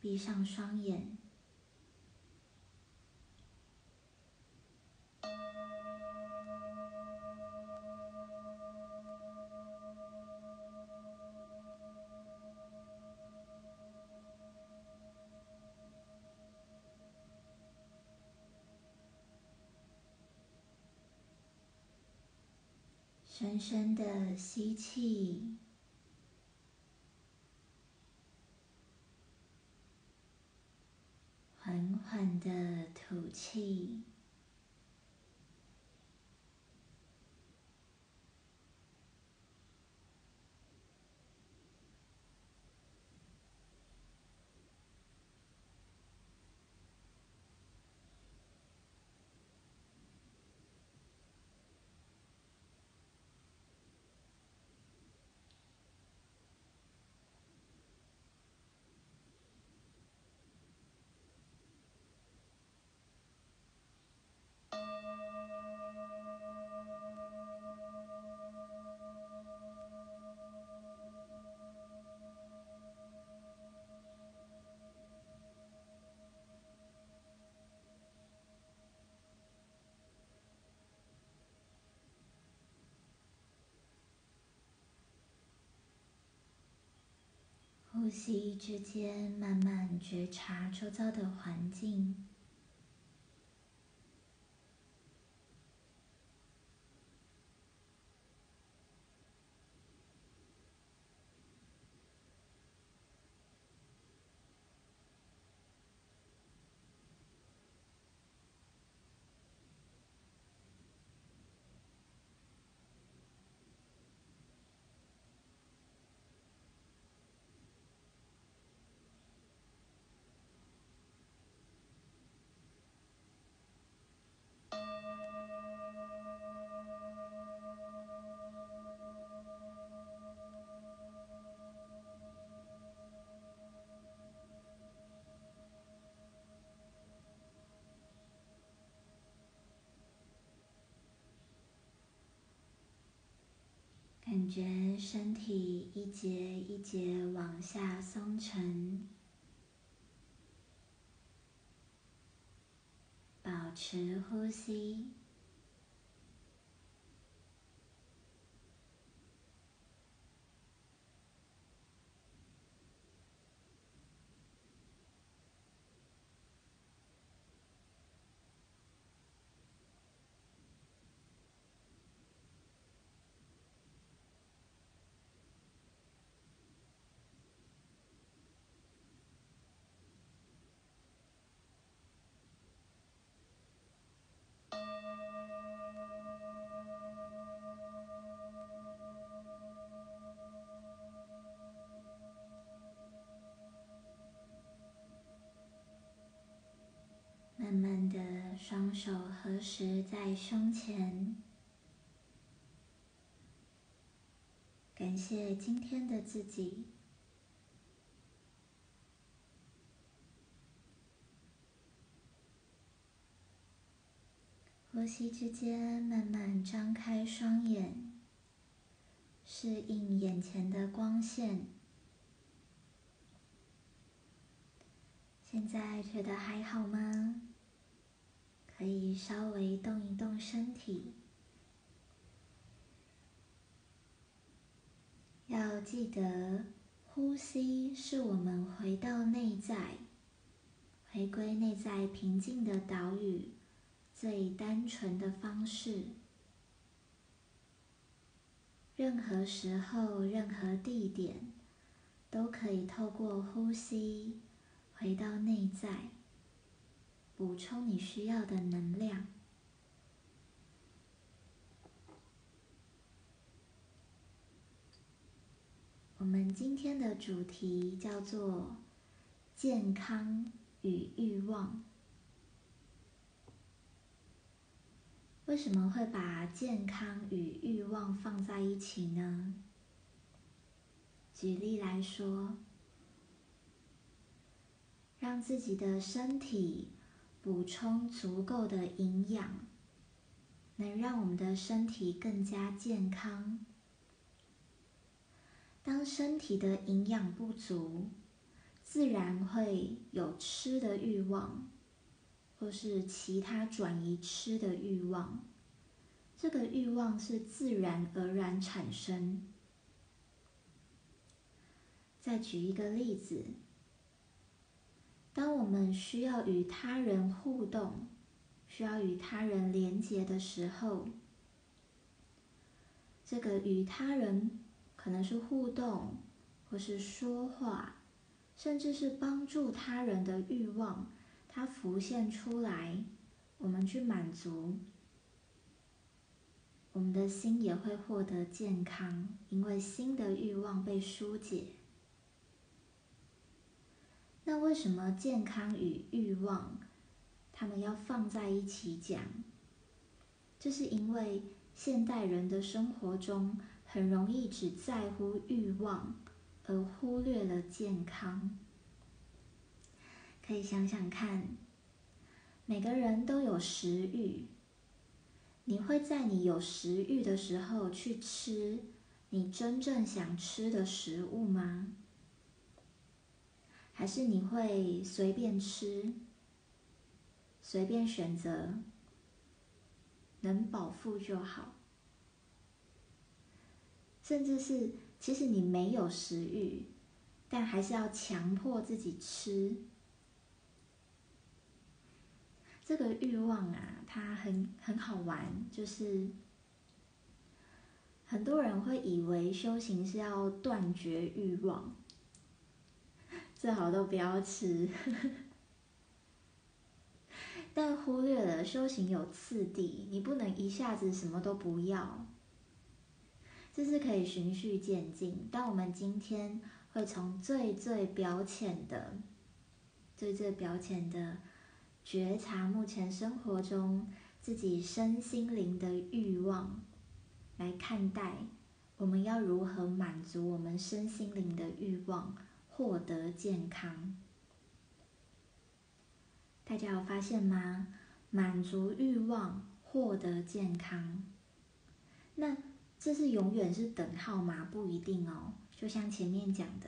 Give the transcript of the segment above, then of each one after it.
闭上双眼。深深的吸气，气。呼吸之间，慢慢觉察周遭的环境。感觉身体一节一节往下松沉，保持呼吸。慢慢的，双手合十在胸前，感谢今天的自己。呼吸之间，慢慢张开双眼，适应眼前的光线。现在觉得还好吗？可以稍微动一动身体，要记得呼吸是我们回到内在、回归内在平静的岛屿最单纯的方式。任何时候、任何地点，都可以透过呼吸回到内在。补充你需要的能量。我们今天的主题叫做“健康与欲望”。为什么会把健康与欲望放在一起呢？举例来说，让自己的身体。补充足够的营养，能让我们的身体更加健康。当身体的营养不足，自然会有吃的欲望，或是其他转移吃的欲望。这个欲望是自然而然产生。再举一个例子，当我们需要与他人互动，需要与他人连结的时候，这个与他人可能是互动，或是说话，甚至是帮助他人的欲望，它浮现出来，我们去满足。我们的心也会获得健康，因为心的欲望被疏解。那为什么健康与欲望，他们要放在一起讲？这是因为现代人的生活中很容易只在乎欲望，而忽略了健康。可以想想看，每个人都有食欲。你会在你有食欲的时候去吃你真正想吃的食物吗？还是你会随便吃，随便选择，能饱腹就好？甚至是其实你没有食欲，但还是要强迫自己吃？这个欲望啊，它很很好玩，就是很多人会以为修行是要断绝欲望，最好都不要吃，但忽略了修行有次第，你不能一下子什么都不要，这是可以循序渐进。但我们今天会从最最表浅的、最最表浅的。觉察目前生活中自己身心灵的欲望，来看待我们要如何满足我们身心灵的欲望，获得健康。大家有发现吗？满足欲望，获得健康，那这是永远是等号吗？不一定哦。就像前面讲的，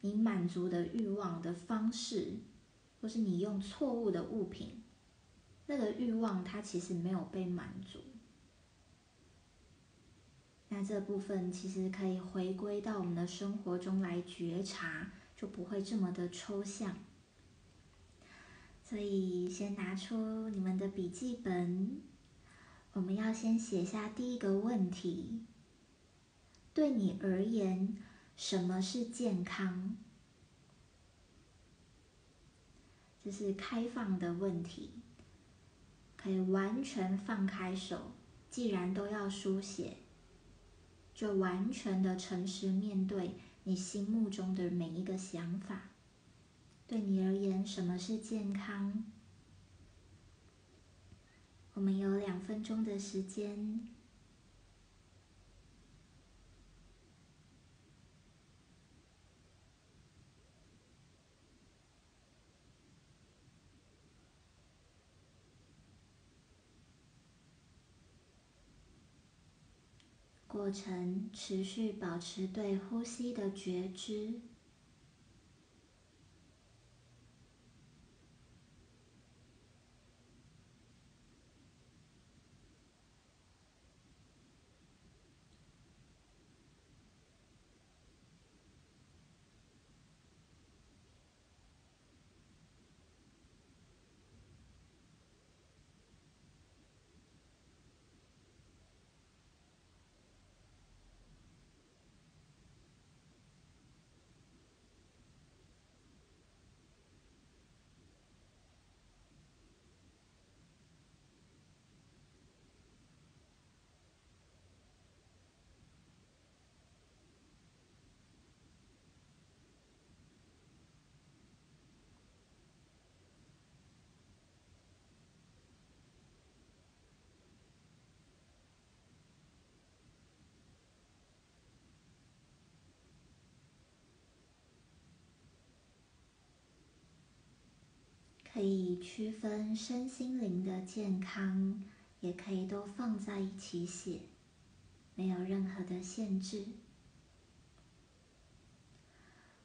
你满足的欲望的方式。或是你用错误的物品，那个欲望它其实没有被满足。那这部分其实可以回归到我们的生活中来觉察，就不会这么的抽象。所以先拿出你们的笔记本，我们要先写下第一个问题：对你而言，什么是健康？这是开放的问题，可以完全放开手。既然都要书写，就完全的诚实面对你心目中的每一个想法。对你而言，什么是健康？我们有两分钟的时间。过程持续保持对呼吸的觉知。可以区分身心灵的健康，也可以都放在一起写，没有任何的限制。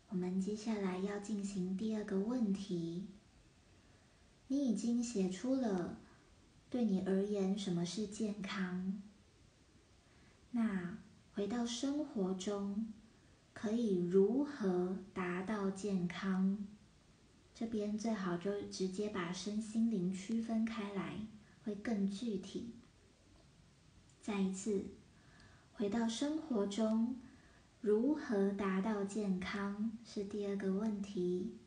我们接下来要进行第二个问题。你已经写出了对你而言什么是健康？那回到生活中，可以如何达到健康？这边最好就直接把身心灵区分开来，会更具体。再一次回到生活中，如何达到健康是第二个问题，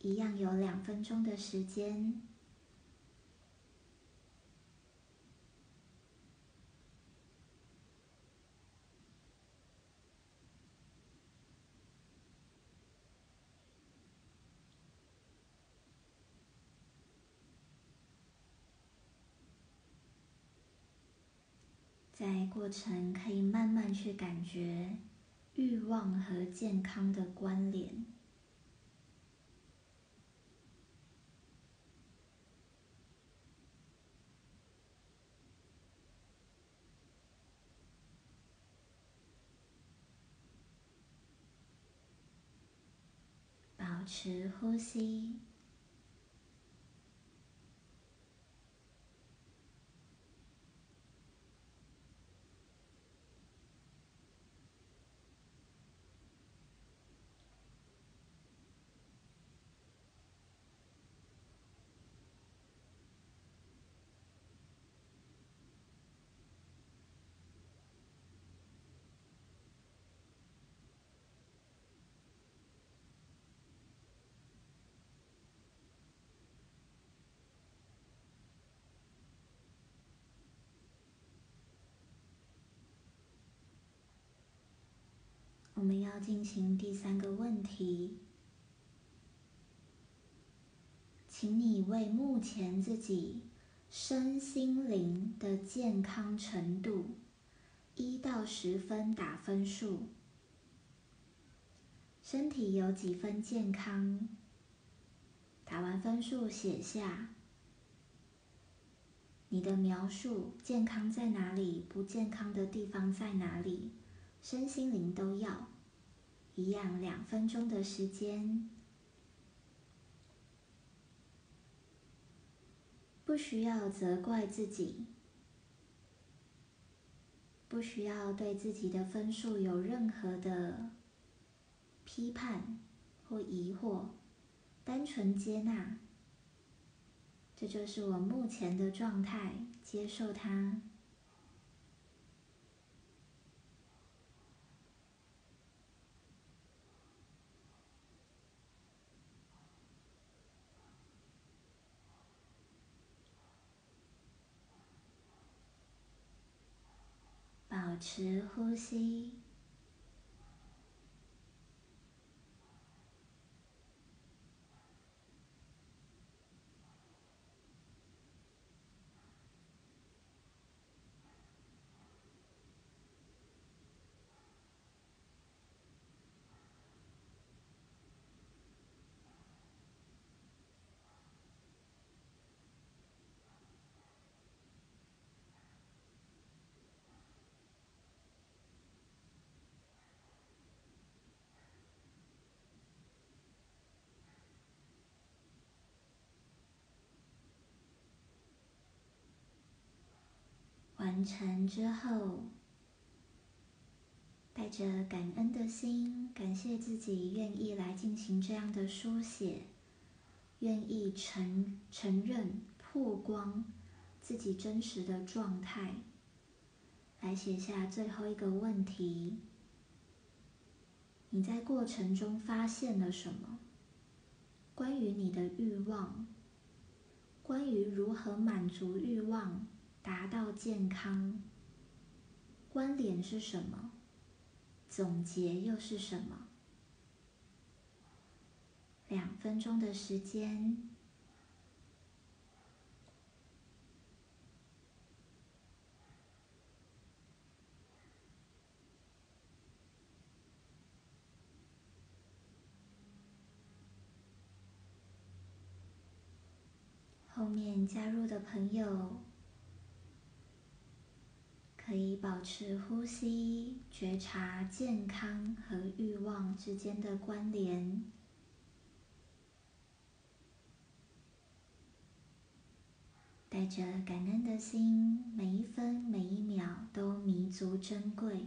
一样有两分钟的时间。在过程可以慢慢去感觉欲望和健康的关联，保持呼吸。我们要进行第三个问题，请你为目前自己身心灵的健康程度一到十分打分数。身体有几分健康？打完分数写下你的描述：健康在哪里？不健康的地方在哪里？身心灵都要一样，两分钟的时间，不需要责怪自己，不需要对自己的分数有任何的批判或疑惑，单纯接纳，这就是我目前的状态，接受它。保持呼吸。完成之后，带着感恩的心，感谢自己愿意来进行这样的书写，愿意承承认曝光自己真实的状态，来写下最后一个问题：你在过程中发现了什么？关于你的欲望，关于如何满足欲望？达到健康，关联是什么？总结又是什么？两分钟的时间，后面加入的朋友。可以保持呼吸，觉察健康和欲望之间的关联，带着感恩的心，每一分每一秒都弥足珍贵。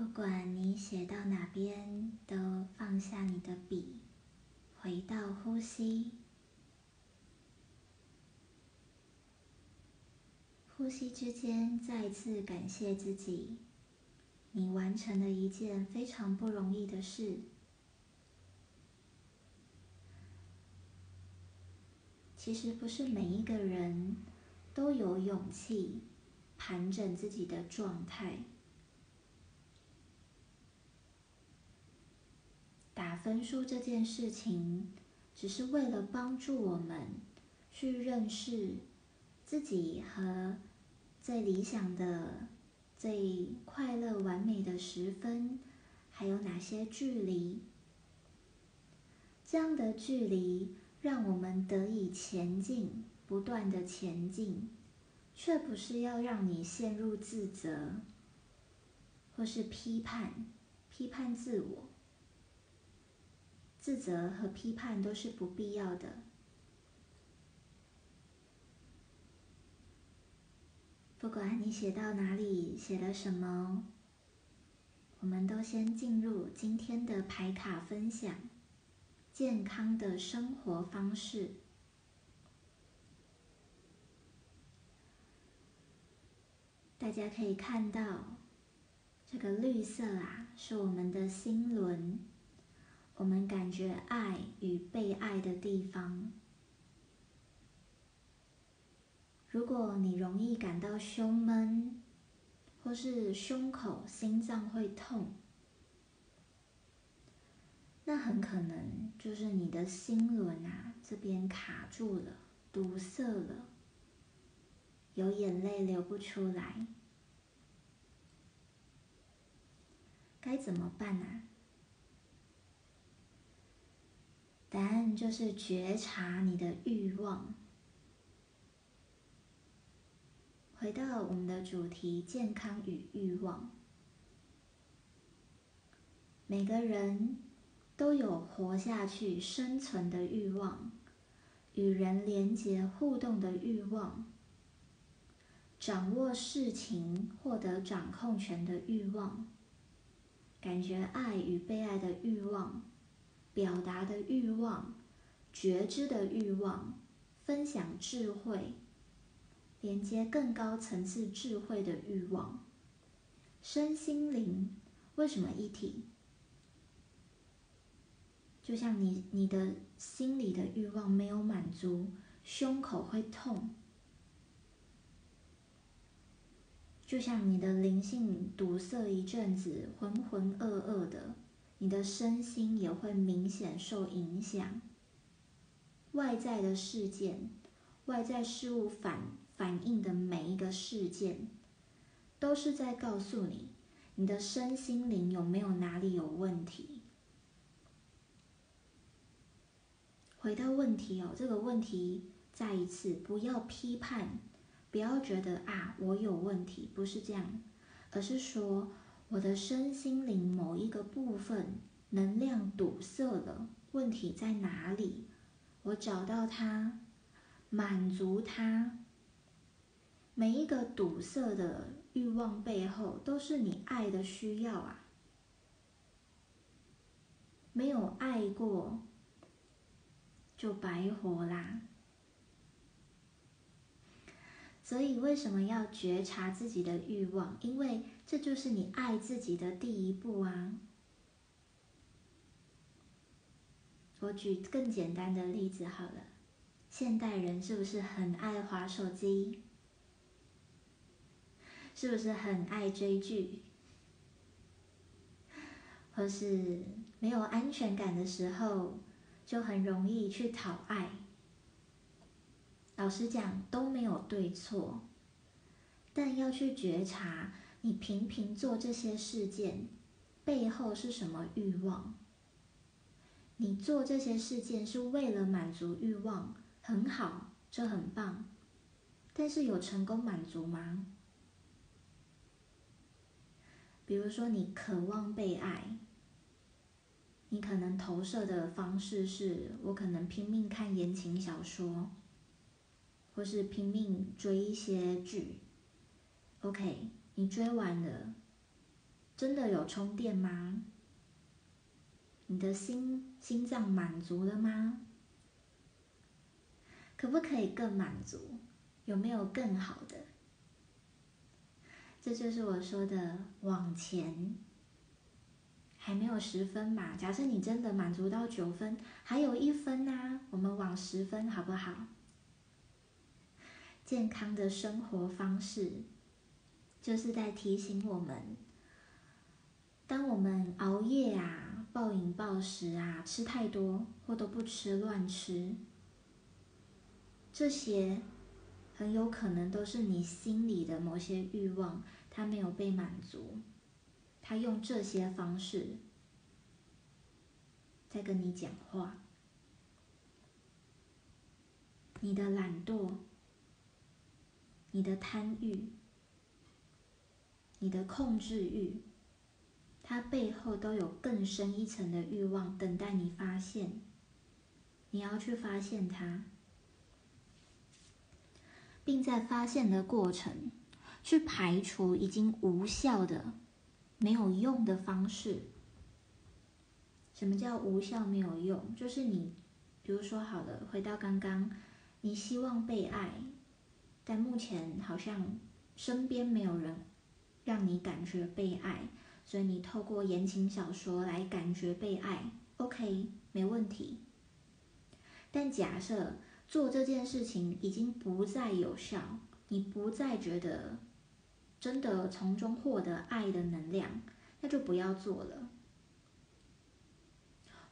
不管你写到哪边，都放下你的笔，回到呼吸。呼吸之间，再次感谢自己，你完成了一件非常不容易的事。其实不是每一个人都有勇气盘整自己的状态。打分数这件事情，只是为了帮助我们去认识自己和最理想的、最快乐、完美的十分还有哪些距离。这样的距离让我们得以前进，不断的前进，却不是要让你陷入自责或是批判、批判自我。自责和批判都是不必要的。不管你写到哪里，写了什么，我们都先进入今天的牌卡分享：健康的生活方式。大家可以看到，这个绿色啊，是我们的心轮。我们感觉爱与被爱的地方。如果你容易感到胸闷，或是胸口、心脏会痛，那很可能就是你的心轮啊这边卡住了、堵塞了，有眼泪流不出来，该怎么办啊？答案就是觉察你的欲望。回到我们的主题：健康与欲望。每个人都有活下去、生存的欲望，与人连结互动的欲望，掌握事情、获得掌控权的欲望，感觉爱与被爱的欲望。表达的欲望、觉知的欲望、分享智慧、连接更高层次智慧的欲望、身心灵为什么一体？就像你你的心里的欲望没有满足，胸口会痛；就像你的灵性堵塞一阵子，浑浑噩噩的。你的身心也会明显受影响。外在的事件、外在事物反反映的每一个事件，都是在告诉你，你的身心灵有没有哪里有问题。回到问题哦，这个问题再一次不要批判，不要觉得啊我有问题，不是这样，而是说。我的身心灵某一个部分能量堵塞了，问题在哪里？我找到它，满足它。每一个堵塞的欲望背后，都是你爱的需要啊！没有爱过，就白活啦。所以为什么要觉察自己的欲望？因为这就是你爱自己的第一步啊。我举更简单的例子好了，现代人是不是很爱滑手机？是不是很爱追剧？或是没有安全感的时候，就很容易去讨爱？老实讲，都没有对错，但要去觉察，你频频做这些事件背后是什么欲望？你做这些事件是为了满足欲望，很好，这很棒。但是有成功满足吗？比如说，你渴望被爱，你可能投射的方式是我可能拼命看言情小说，或是拼命追一些剧。OK，你追完了，真的有充电吗？你的心心脏满足了吗？可不可以更满足？有没有更好的？这就是我说的往前，还没有十分嘛。假设你真的满足到九分，还有一分呐，我们往十分好不好？健康的生活方式，就是在提醒我们，当我们熬夜啊。暴饮暴食啊，吃太多或都不吃乱吃，这些很有可能都是你心里的某些欲望，它没有被满足，他用这些方式在跟你讲话。你的懒惰，你的贪欲，你的控制欲。它背后都有更深一层的欲望等待你发现，你要去发现它，并在发现的过程去排除已经无效的、没有用的方式。什么叫无效没有用？就是你，比如说好了，回到刚刚，你希望被爱，但目前好像身边没有人让你感觉被爱。所以你透过言情小说来感觉被爱，OK，没问题。但假设做这件事情已经不再有效，你不再觉得真的从中获得爱的能量，那就不要做了。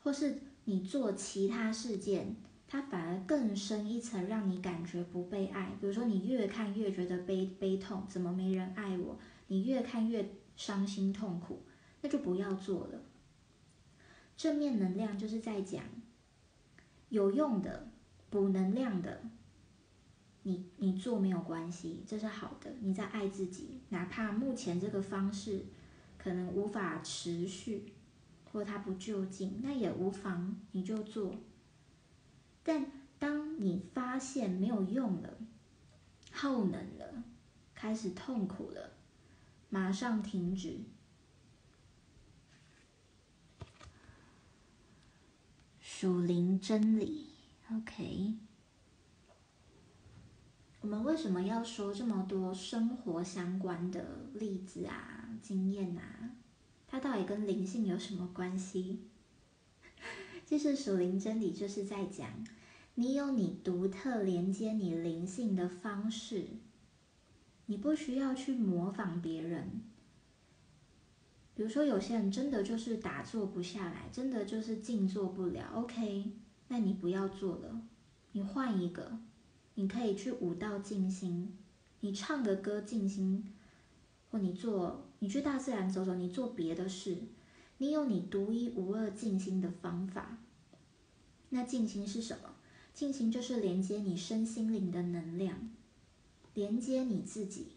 或是你做其他事件，它反而更深一层，让你感觉不被爱。比如说，你越看越觉得悲悲痛，怎么没人爱我？你越看越。伤心痛苦，那就不要做了。正面能量就是在讲有用的、补能量的，你你做没有关系，这是好的。你在爱自己，哪怕目前这个方式可能无法持续，或它不就近，那也无妨，你就做。但当你发现没有用了、耗能了、开始痛苦了。马上停止。属灵真理，OK。我们为什么要说这么多生活相关的例子啊、经验啊？它到底跟灵性有什么关系？其 实属灵真理就是在讲，你有你独特连接你灵性的方式。你不需要去模仿别人。比如说，有些人真的就是打坐不下来，真的就是静坐不了。OK，那你不要做了，你换一个。你可以去舞蹈静心，你唱个歌静心，或你做，你去大自然走走，你做别的事。你有你独一无二静心的方法。那静心是什么？静心就是连接你身心灵的能量。连接你自己。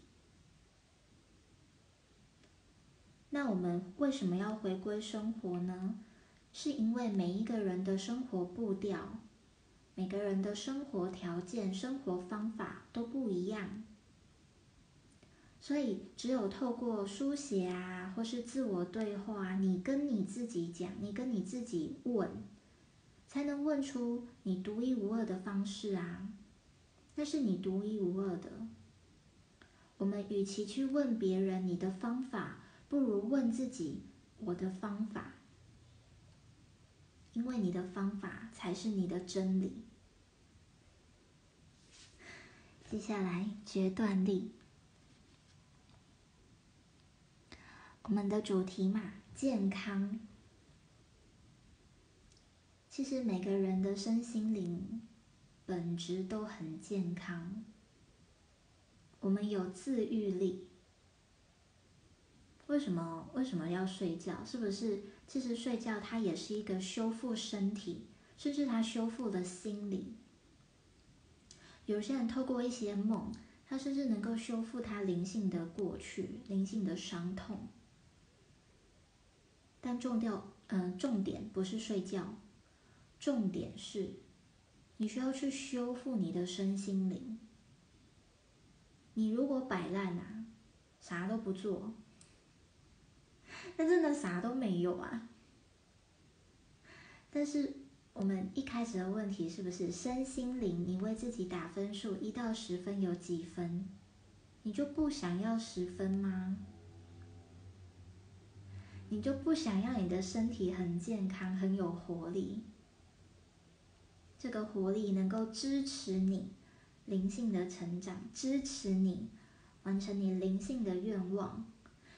那我们为什么要回归生活呢？是因为每一个人的生活步调、每个人的生活条件、生活方法都不一样，所以只有透过书写啊，或是自我对话，你跟你自己讲，你跟你自己问，才能问出你独一无二的方式啊。那是你独一无二的，我们与其去问别人你的方法，不如问自己我的方法，因为你的方法才是你的真理。接下来决断力，我们的主题嘛，健康。其实每个人的身心灵本质都很健康。我们有自愈力。为什么为什么要睡觉？是不是其实睡觉它也是一个修复身体，甚至它修复了心理。有些人透过一些梦，他甚至能够修复他灵性的过去、灵性的伤痛。但重调，嗯，重点不是睡觉。重点是，你需要去修复你的身心灵。你如果摆烂啊，啥都不做，那真的啥都没有啊。但是我们一开始的问题是不是身心灵？你为自己打分数，一到十分有几分？你就不想要十分吗？你就不想要你的身体很健康、很有活力？这个活力能够支持你灵性的成长，支持你完成你灵性的愿望。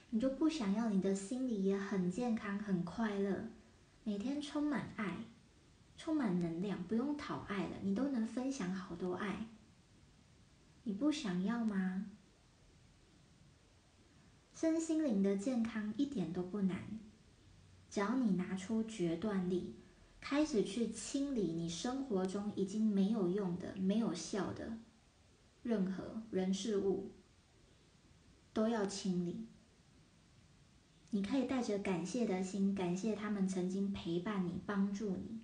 你就不想要你的心里也很健康、很快乐，每天充满爱、充满能量，不用讨爱了，你都能分享好多爱。你不想要吗？身心灵的健康一点都不难，只要你拿出决断力。开始去清理你生活中已经没有用的、没有效的任何人事物，都要清理。你可以带着感谢的心，感谢他们曾经陪伴你、帮助你。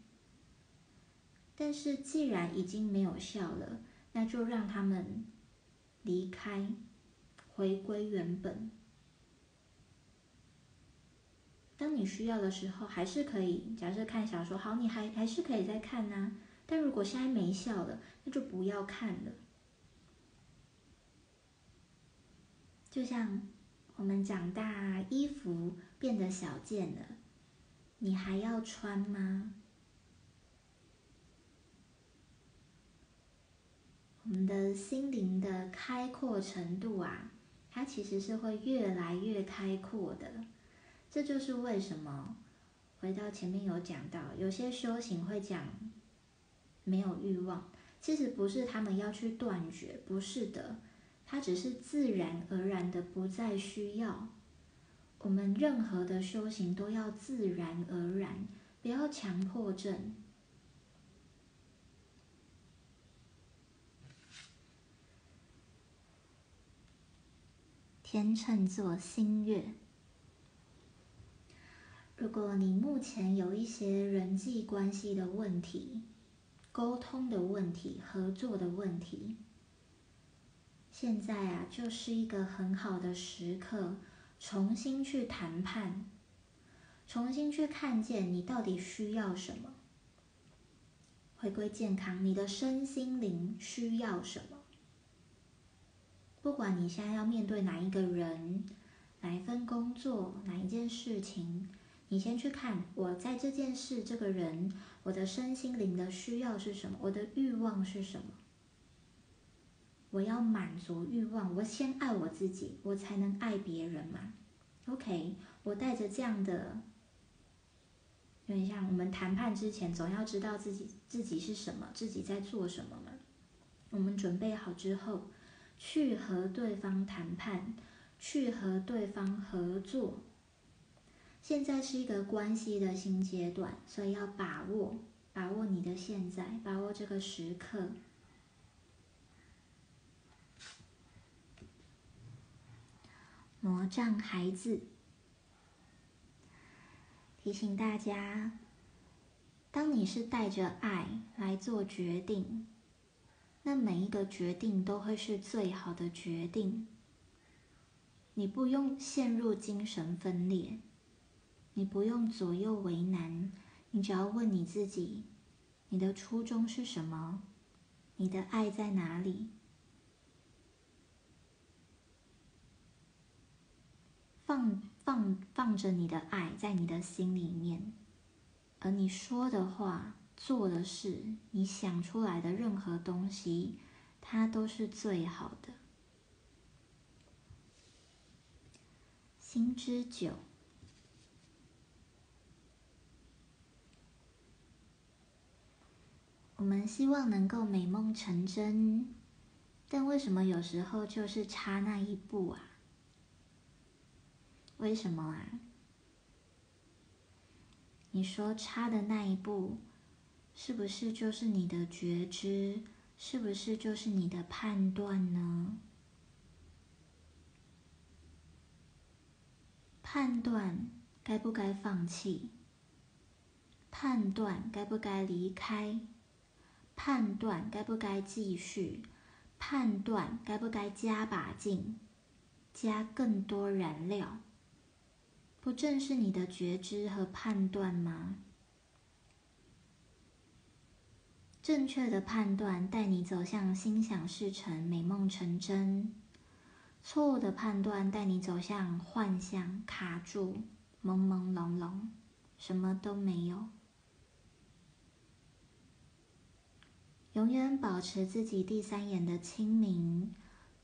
但是既然已经没有效了，那就让他们离开，回归原本。当你需要的时候，还是可以。假设看小说，好，你还还是可以再看呢。但如果现在没效了，那就不要看了。就像我们长大，衣服变得小件了，你还要穿吗？我们的心灵的开阔程度啊，它其实是会越来越开阔的。这就是为什么回到前面有讲到，有些修行会讲没有欲望，其实不是他们要去断绝，不是的，它只是自然而然的不再需要。我们任何的修行都要自然而然，不要强迫症。天秤座新月。如果你目前有一些人际关系的问题、沟通的问题、合作的问题，现在啊，就是一个很好的时刻，重新去谈判，重新去看见你到底需要什么，回归健康，你的身心灵需要什么？不管你现在要面对哪一个人、哪一份工作、哪一件事情。你先去看我在这件事、这个人，我的身心灵的需要是什么？我的欲望是什么？我要满足欲望，我先爱我自己，我才能爱别人嘛。OK，我带着这样的，有点像我们谈判之前总要知道自己自己是什么，自己在做什么嘛。我们准备好之后，去和对方谈判，去和对方合作。现在是一个关系的新阶段，所以要把握，把握你的现在，把握这个时刻。魔杖孩子提醒大家：当你是带着爱来做决定，那每一个决定都会是最好的决定。你不用陷入精神分裂。你不用左右为难，你只要问你自己：你的初衷是什么？你的爱在哪里？放放放着你的爱在你的心里面，而你说的话、做的事、你想出来的任何东西，它都是最好的。心之酒，我们希望能够美梦成真，但为什么有时候就是差那一步啊？为什么啊？你说差的那一步，是不是就是你的觉知？是不是就是你的判断呢？判断该不该放弃？判断该不该离开？判断该不该继续？判断该不该加把劲，加更多燃料？不正是你的觉知和判断吗？正确的判断带你走向心想事成、美梦成真；错误的判断带你走向幻象、卡住、朦朦胧胧，什么都没有。永远保持自己第三眼的清明，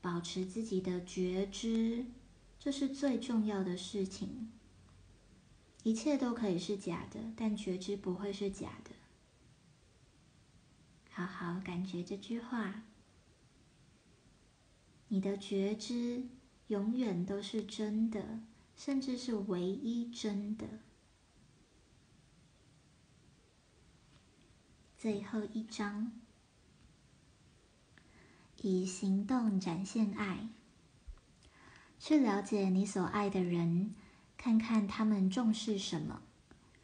保持自己的觉知，这是最重要的事情。一切都可以是假的，但觉知不会是假的。好好感觉这句话，你的觉知永远都是真的，甚至是唯一真的。最后一章，以行动展现爱，去了解你所爱的人。看看他们重视什么，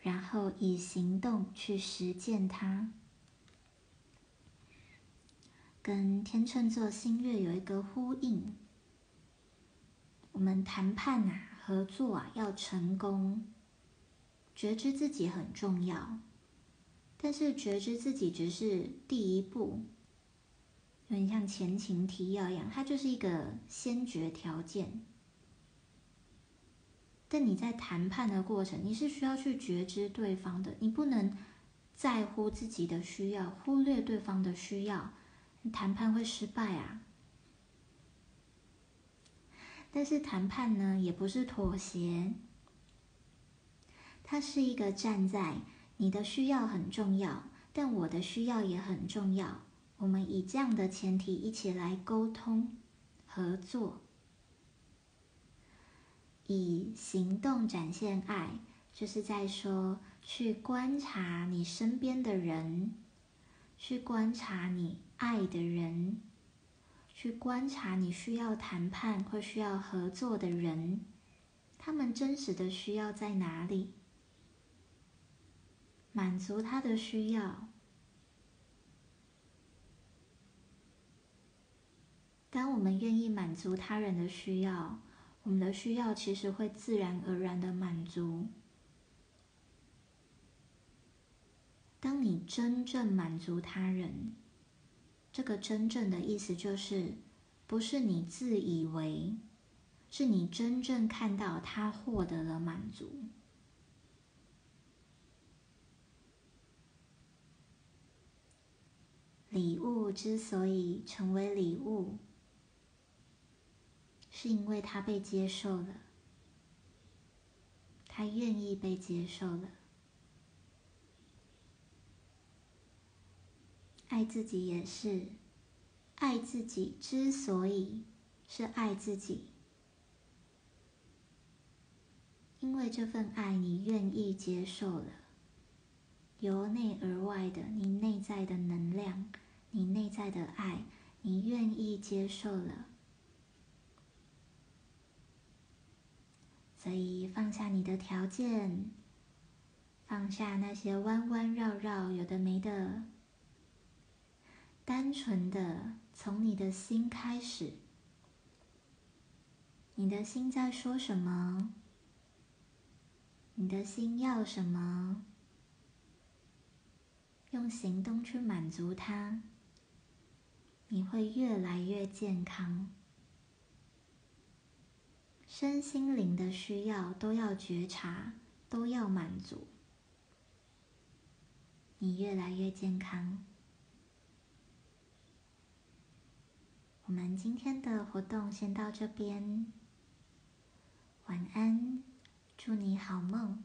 然后以行动去实践它。跟天秤座新月有一个呼应。我们谈判啊，合作啊，要成功，觉知自己很重要，但是觉知自己只是第一步，有点像前情提要一样，它就是一个先决条件。但你在谈判的过程，你是需要去觉知对方的，你不能在乎自己的需要，忽略对方的需要，谈判会失败啊。但是谈判呢，也不是妥协，它是一个站在你的需要很重要，但我的需要也很重要，我们以这样的前提一起来沟通合作。以行动展现爱，就是在说去观察你身边的人，去观察你爱的人，去观察你需要谈判或需要合作的人，他们真实的需要在哪里？满足他的需要。当我们愿意满足他人的需要。我们的需要其实会自然而然的满足。当你真正满足他人，这个真正的意思就是，不是你自以为，是你真正看到他获得了满足。礼物之所以成为礼物。是因为他被接受了，他愿意被接受了。爱自己也是，爱自己之所以是爱自己，因为这份爱你愿意接受了，由内而外的你内在的能量，你内在的爱，你愿意接受了。所以放下你的条件，放下那些弯弯绕绕、有的没的，单纯的从你的心开始。你的心在说什么？你的心要什么？用行动去满足它，你会越来越健康。身心灵的需要都要觉察，都要满足，你越来越健康。我们今天的活动先到这边，晚安，祝你好梦。